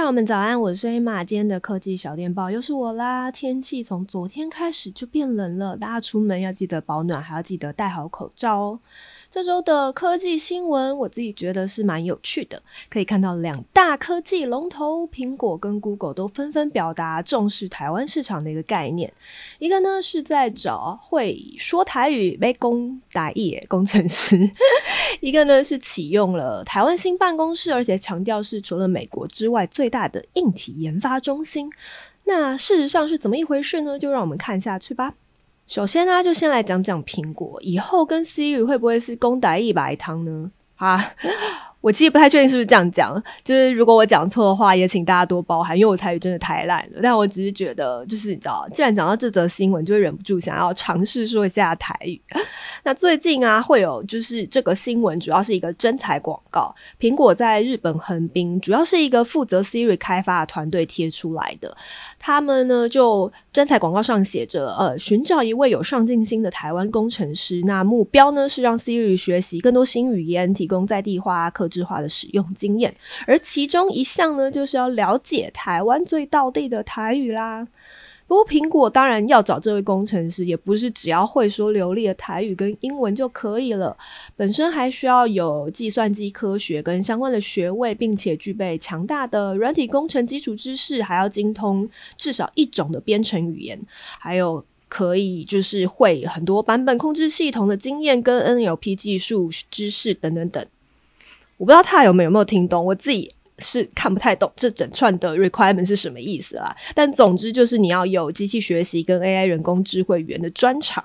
朋友们早安，我是黑马今天的科技小电报又是我啦。天气从昨天开始就变冷了，大家出门要记得保暖，还要记得戴好口罩哦。这周的科技新闻，我自己觉得是蛮有趣的。可以看到两大科技龙头苹果跟 Google 都纷纷表达重视台湾市场的一个概念。一个呢是在找会说台语、会讲台语的工程师；一个呢是启用了台湾新办公室，而且强调是除了美国之外最大的硬体研发中心。那事实上是怎么一回事呢？就让我们看下去吧。首先呢，就先来讲讲苹果以后跟 Siri 会不会是公打一百汤呢？啊，我其实不太确定是不是这样讲，就是如果我讲错的话，也请大家多包涵，因为我台语真的太烂了。但我只是觉得，就是你知道，既然讲到这则新闻，就会忍不住想要尝试说一下台语。那最近啊，会有就是这个新闻，主要是一个征才广告。苹果在日本横滨，主要是一个负责 Siri 开发的团队贴出来的。他们呢，就征才广告上写着，呃，寻找一位有上进心的台湾工程师。那目标呢，是让 Siri 学习更多新语言，提供在地化、可制化的使用经验。而其中一项呢，就是要了解台湾最道地的台语啦。不过，苹果当然要找这位工程师，也不是只要会说流利的台语跟英文就可以了，本身还需要有计算机科学跟相关的学位，并且具备强大的软体工程基础知识，还要精通至少一种的编程语言，还有可以就是会很多版本控制系统的经验跟 NLP 技术知识等等等。我不知道他有没有没有听懂，我自己。是看不太懂这整串的 requirement 是什么意思啦，但总之就是你要有机器学习跟 AI 人工智慧语言的专长。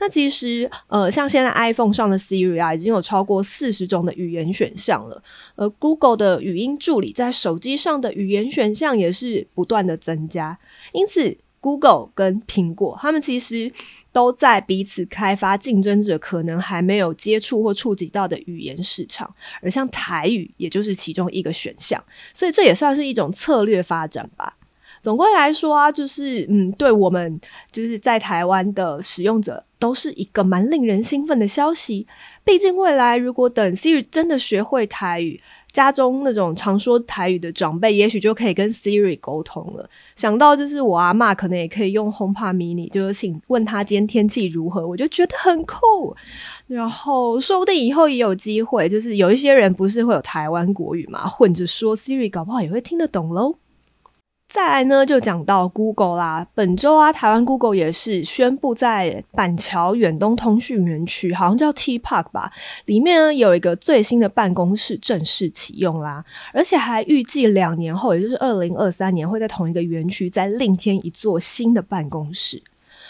那其实呃，像现在 iPhone 上的 Siri 啊，已经有超过四十种的语言选项了，而 Google 的语音助理在手机上的语言选项也是不断的增加，因此。Google 跟苹果，他们其实都在彼此开发竞争者可能还没有接触或触及到的语言市场，而像台语，也就是其中一个选项，所以这也算是一种策略发展吧。总归来说啊，就是嗯，对我们就是在台湾的使用者，都是一个蛮令人兴奋的消息。毕竟未来如果等 Siri 真的学会台语，家中那种常说台语的长辈，也许就可以跟 Siri 沟通了。想到就是我阿嬷可能也可以用 HomePod Mini，就是请问他今天天气如何，我就觉得很酷。然后说不定以后也有机会，就是有一些人不是会有台湾国语嘛，混着说 Siri，搞不好也会听得懂喽。再来呢，就讲到 Google 啦。本周啊，台湾 Google 也是宣布在板桥远东通讯园区，好像叫 T Park 吧，里面呢有一个最新的办公室正式启用啦，而且还预计两年后，也就是二零二三年，会在同一个园区再另添一座新的办公室。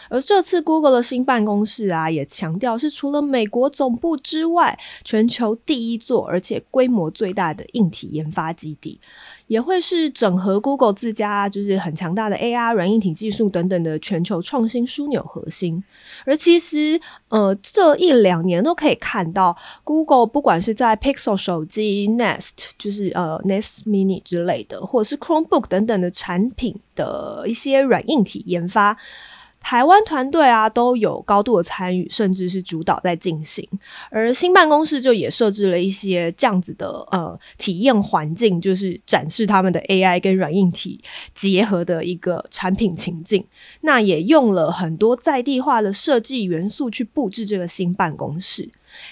而这次 Google 的新办公室啊，也强调是除了美国总部之外，全球第一座，而且规模最大的硬体研发基地。也会是整合 Google 自家就是很强大的 AI 软硬体技术等等的全球创新枢纽核心。而其实，呃，这一两年都可以看到 Google 不管是在 Pixel 手机、Nest 就是呃 Nest Mini 之类的，或者是 Chromebook 等等的产品的一些软硬体研发。台湾团队啊都有高度的参与，甚至是主导在进行。而新办公室就也设置了一些这样子的呃体验环境，就是展示他们的 AI 跟软硬体结合的一个产品情境。那也用了很多在地化的设计元素去布置这个新办公室。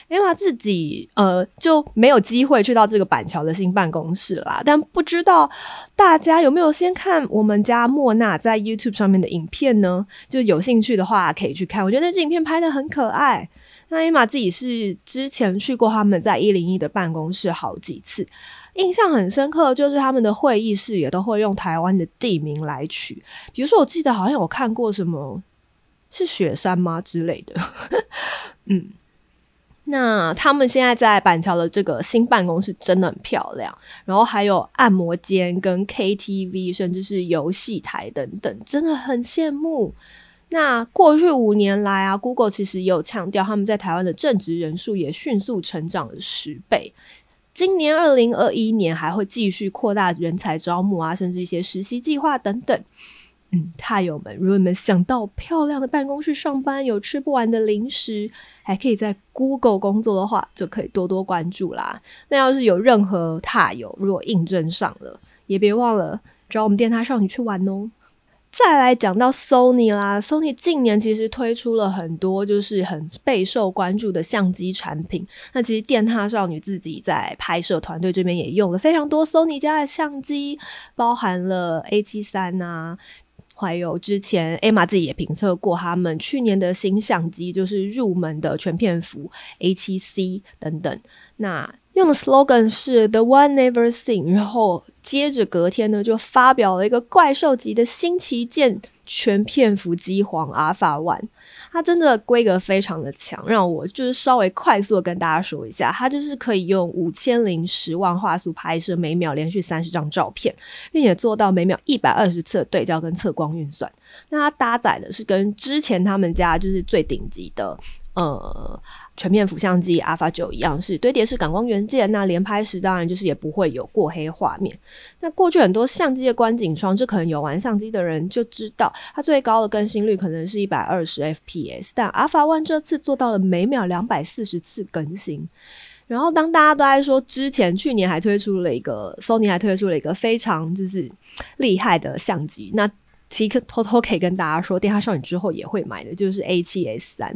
艾玛自己呃就没有机会去到这个板桥的新办公室啦，但不知道大家有没有先看我们家莫娜在 YouTube 上面的影片呢？就有兴趣的话可以去看，我觉得那支影片拍得很可爱。那 Emma 自己是之前去过他们在一零一的办公室好几次，印象很深刻，就是他们的会议室也都会用台湾的地名来取，比如说我记得好像有看过什么是雪山吗之类的，嗯。那他们现在在板桥的这个新办公室真的很漂亮，然后还有按摩间、跟 KTV，甚至是游戏台等等，真的很羡慕。那过去五年来啊，Google 其实也有强调，他们在台湾的正职人数也迅速成长了十倍。今年二零二一年还会继续扩大人才招募啊，甚至一些实习计划等等。嗯，太友们，如果你们想到漂亮的办公室上班，有吃不完的零食，还可以在 Google 工作的话，就可以多多关注啦。那要是有任何踏友如果应征上了，也别忘了找我们电獭少女去玩哦。再来讲到 Sony 啦，Sony 近年其实推出了很多就是很备受关注的相机产品。那其实电獭少女自己在拍摄团队这边也用了非常多 Sony 家的相机，包含了 A 七三啊，还有之前 Emma 自己也评测过他们去年的新相机，就是入门的全片幅 A 七 C 等等。那用的 slogan 是 The One Never Seen，然后接着隔天呢就发表了一个怪兽级的新旗舰全片幅机皇 Alpha One，它真的规格非常的强，让我就是稍微快速的跟大家说一下，它就是可以用五千零十万画素拍摄每秒连续三十张照片，并且做到每秒一百二十次的对焦跟测光运算。那它搭载的是跟之前他们家就是最顶级的。呃，全面幅相机 Alpha 九一样是堆叠式感光元件，那连拍时当然就是也不会有过黑画面。那过去很多相机的观景窗，这可能有玩相机的人就知道，它最高的更新率可能是一百二十 fps，但 Alpha One 这次做到了每秒两百四十次更新。然后当大家都在说之前去年还推出了一个 Sony 还推出了一个非常就是厉害的相机，那其实偷偷可以跟大家说，电话少女之后也会买的就是 A7S3。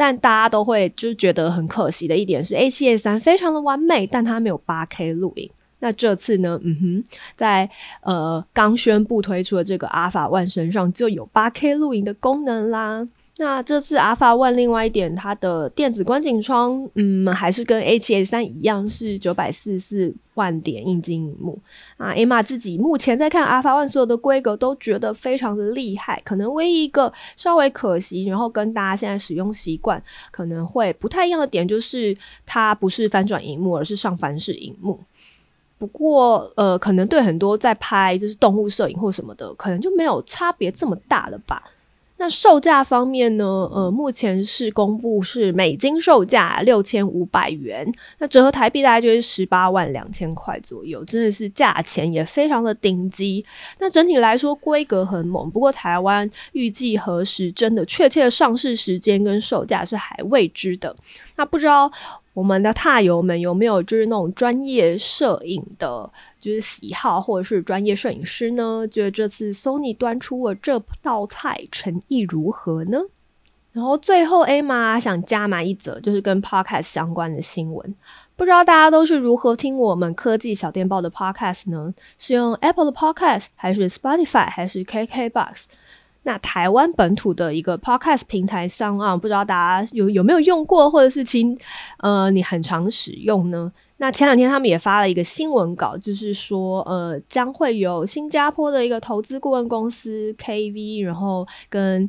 但大家都会就是觉得很可惜的一点是，A7A3 非常的完美，但它没有 8K 录影。那这次呢，嗯哼，在呃刚宣布推出的这个 Alpha One 身上就有 8K 录影的功能啦。那这次 Alpha One 另外一点，它的电子观景窗，嗯，还是跟 A7S3 一样是九百四十四万点液晶萤幕啊。Emma 自己目前在看 Alpha One 所有的规格都觉得非常的厉害，可能唯一一个稍微可惜，然后跟大家现在使用习惯可能会不太一样的点，就是它不是翻转荧幕，而是上翻式荧幕。不过，呃，可能对很多在拍就是动物摄影或什么的，可能就没有差别这么大了吧。那售价方面呢？呃，目前是公布是美金售价六千五百元，那折合台币大概就是十八万两千块左右，真的是价钱也非常的顶级。那整体来说规格很猛，不过台湾预计何时真的确切的上市时间跟售价是还未知的。那不知道。我们的踏友们有没有就是那种专业摄影的，就是喜好或者是专业摄影师呢？觉得这次 Sony 端出了这道菜，诚意如何呢？然后最后 Emma 想加码一则，就是跟 Podcast 相关的新闻。不知道大家都是如何听我们科技小电报的 Podcast 呢？是用 Apple 的 Podcast，还是 Spotify，还是 KKBox？那台湾本土的一个 podcast 平台上啊，不知道大家有有没有用过，或者是其呃你很常使用呢？那前两天他们也发了一个新闻稿，就是说呃将会有新加坡的一个投资顾问公司 KV，然后跟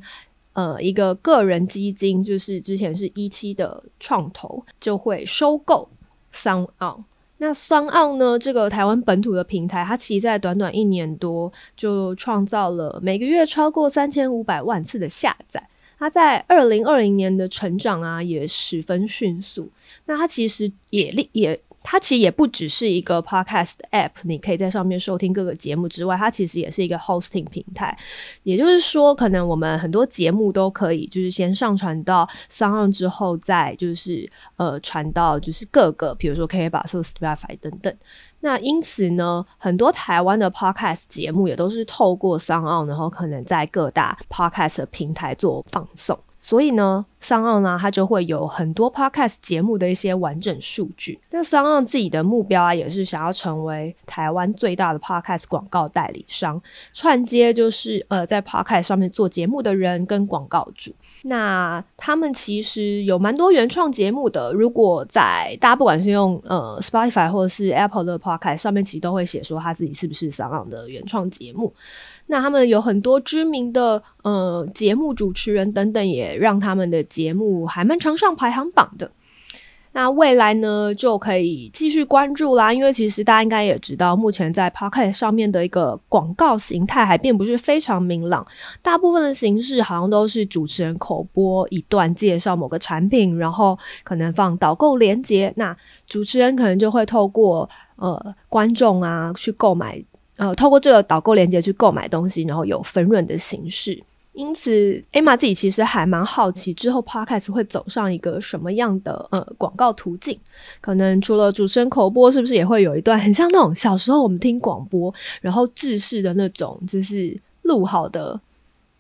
呃一个个人基金，就是之前是一期的创投，就会收购 SoundOn。那商澳呢？这个台湾本土的平台，它其实在短短一年多就创造了每个月超过三千五百万次的下载。它在二零二零年的成长啊，也十分迅速。那它其实也立也。它其实也不只是一个 podcast app，你可以在上面收听各个节目之外，它其实也是一个 hosting 平台。也就是说，可能我们很多节目都可以就是先上传到商澳之后，再就是呃传到就是各个，比如说 KKBOX、Spotify 等等。那因此呢，很多台湾的 podcast 节目也都是透过商澳然后可能在各大 podcast 平台做放送。所以呢，SoundOn 呢，它就会有很多 podcast 节目的一些完整数据。那 SoundOn 自己的目标啊，也是想要成为台湾最大的 podcast 广告代理商，串接就是呃在 podcast 上面做节目的人跟广告主。那他们其实有蛮多原创节目的。如果在大家不管是用呃 Spotify 或者是 Apple 的 podcast 上面，其实都会写说他自己是不是 SoundOn 的原创节目。那他们有很多知名的呃节目主持人等等，也让他们的节目还蛮常上排行榜的。那未来呢，就可以继续关注啦，因为其实大家应该也知道，目前在 Podcast 上面的一个广告形态还并不是非常明朗，大部分的形式好像都是主持人口播一段介绍某个产品，然后可能放导购连接，那主持人可能就会透过呃观众啊去购买。呃，透过这个导购链接去购买东西，然后有分润的形式。因此，Emma 自己其实还蛮好奇，之后 Podcast 会走上一个什么样的呃广告途径？可能除了主持人口播，是不是也会有一段很像那种小时候我们听广播，然后制式的那种，就是录好的，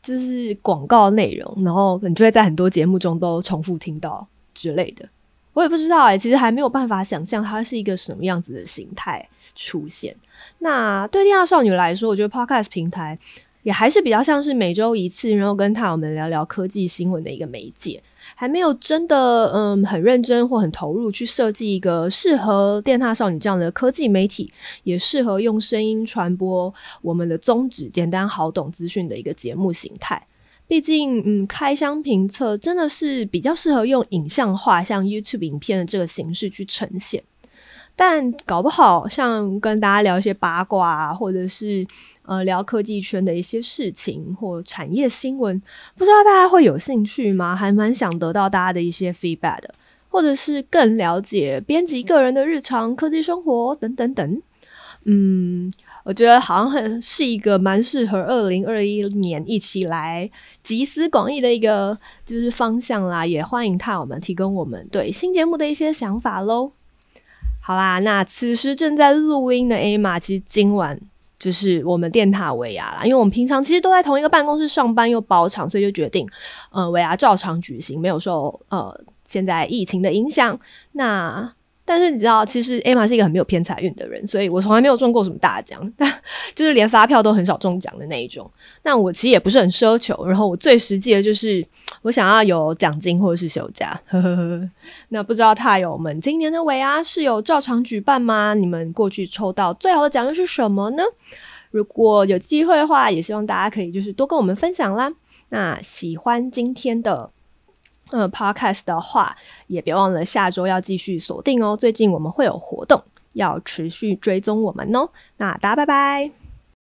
就是广告内容，然后你就会在很多节目中都重复听到之类的。我也不知道哎、其实还没有办法想象它是一个什么样子的形态出现。那对电獭少女来说，我觉得 Podcast 平台。也还是比较像是每周一次，然后跟他我们聊聊科技新闻的一个媒介，还没有真的嗯很认真或很投入去设计一个适合电獭少女这样的科技媒体，也适合用声音传播我们的宗旨，简单好懂资讯的一个节目形态。毕竟嗯，开箱评测真的是比较适合用影像化，像 YouTube 影片的这个形式去呈现。但搞不好，像跟大家聊一些八卦啊，或者是呃聊科技圈的一些事情或产业新闻，不知道大家会有兴趣吗？还蛮想得到大家的一些 feedback 的，或者是更了解编辑个人的日常科技生活等等等。嗯，我觉得好像很是一个蛮适合二零二一年一起来集思广益的一个就是方向啦。也欢迎他我们提供我们对新节目的一些想法喽。好啦，那此时正在录音的艾玛其实今晚就是我们电塔维亚啦。因为我们平常其实都在同一个办公室上班又包场，所以就决定，呃，维亚照常举行，没有受呃现在疫情的影响。那但是你知道，其实 Emma 是一个很没有偏财运的人，所以我从来没有中过什么大奖，但就是连发票都很少中奖的那一种。那我其实也不是很奢求，然后我最实际的就是我想要有奖金或者是休假。呵呵呵。那不知道太友们今年的尾牙是有照常举办吗？你们过去抽到最好的奖又是什么呢？如果有机会的话，也希望大家可以就是多跟我们分享啦。那喜欢今天的。呃，Podcast 的话，也别忘了下周要继续锁定哦。最近我们会有活动，要持续追踪我们哦。那大家拜拜。